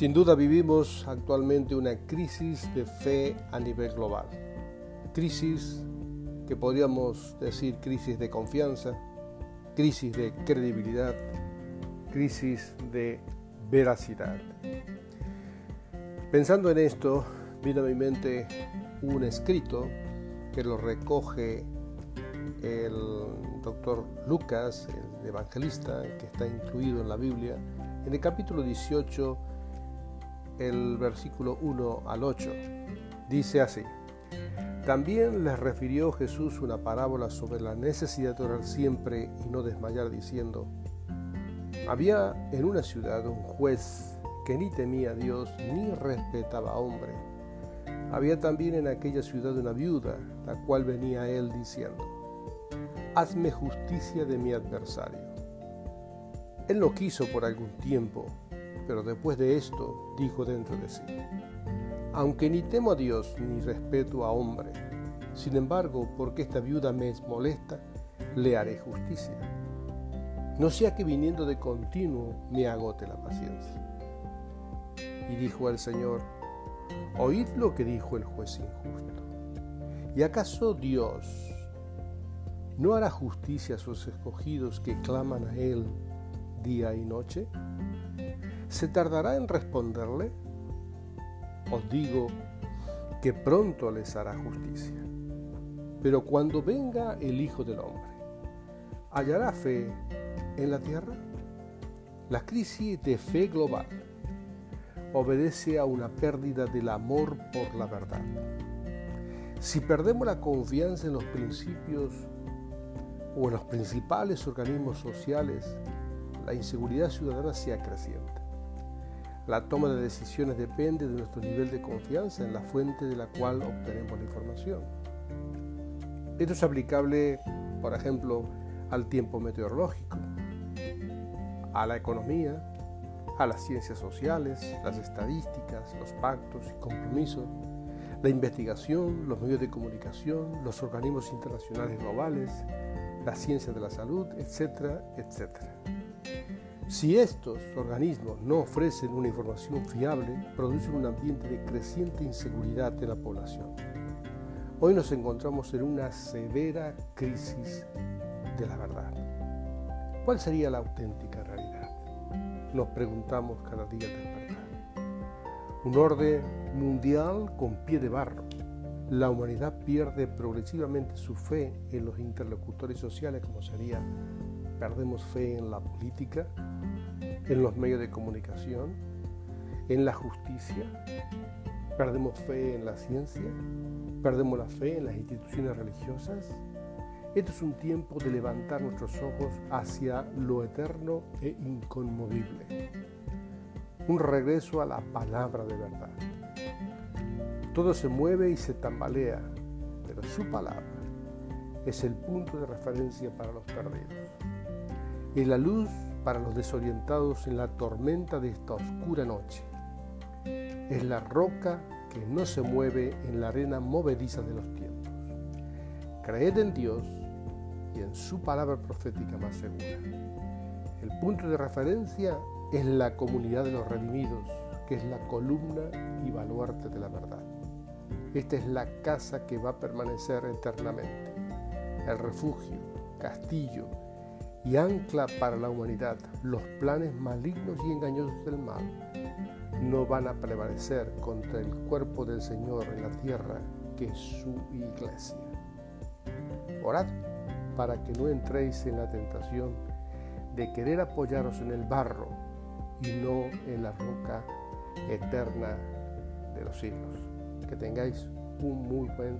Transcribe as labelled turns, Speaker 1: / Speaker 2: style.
Speaker 1: Sin duda vivimos actualmente una crisis de fe a nivel global. Crisis que podríamos decir crisis de confianza, crisis de credibilidad, crisis de veracidad. Pensando en esto, vino a mi mente un escrito que lo recoge el doctor Lucas, el evangelista, que está incluido en la Biblia, en el capítulo 18 el versículo 1 al 8. Dice así, también les refirió Jesús una parábola sobre la necesidad de orar siempre y no desmayar diciendo, había en una ciudad un juez que ni temía a Dios ni respetaba a hombre. Había también en aquella ciudad una viuda, la cual venía a él diciendo, hazme justicia de mi adversario. Él lo quiso por algún tiempo, pero después de esto dijo dentro de sí, aunque ni temo a Dios ni respeto a hombre, sin embargo, porque esta viuda me es molesta, le haré justicia. No sea que viniendo de continuo me agote la paciencia. Y dijo el Señor, oíd lo que dijo el juez injusto. ¿Y acaso Dios no hará justicia a sus escogidos que claman a Él día y noche? ¿Se tardará en responderle? Os digo que pronto les hará justicia. Pero cuando venga el Hijo del Hombre, ¿hallará fe en la tierra? La crisis de fe global obedece a una pérdida del amor por la verdad. Si perdemos la confianza en los principios o en los principales organismos sociales, la inseguridad ciudadana se acrecienta. La toma de decisiones depende de nuestro nivel de confianza en la fuente de la cual obtenemos la información. Esto es aplicable, por ejemplo, al tiempo meteorológico, a la economía, a las ciencias sociales, las estadísticas, los pactos y compromisos, la investigación, los medios de comunicación, los organismos internacionales globales, la ciencia de la salud, etcétera, etcétera. Si estos organismos no ofrecen una información fiable, producen un ambiente de creciente inseguridad en la población. Hoy nos encontramos en una severa crisis de la verdad. ¿Cuál sería la auténtica realidad? Nos preguntamos cada día al despertar. Un orden mundial con pie de barro. La humanidad pierde progresivamente su fe en los interlocutores sociales, como sería perdemos fe en la política, en los medios de comunicación, en la justicia, perdemos fe en la ciencia, perdemos la fe en las instituciones religiosas. Esto es un tiempo de levantar nuestros ojos hacia lo eterno e inconmovible. un regreso a la palabra de verdad. Todo se mueve y se tambalea, pero su palabra es el punto de referencia para los perdidos. Y la luz para los desorientados en la tormenta de esta oscura noche. Es la roca que no se mueve en la arena movediza de los tiempos. Creed en Dios y en su palabra profética más segura. El punto de referencia es la comunidad de los redimidos, que es la columna y baluarte de la verdad. Esta es la casa que va a permanecer eternamente, el refugio, castillo y ancla para la humanidad. Los planes malignos y engañosos del mal no van a prevalecer contra el cuerpo del Señor en la tierra, que es su iglesia. Orad para que no entréis en la tentación de querer apoyaros en el barro y no en la roca eterna de los siglos. Que tengáis un muy buen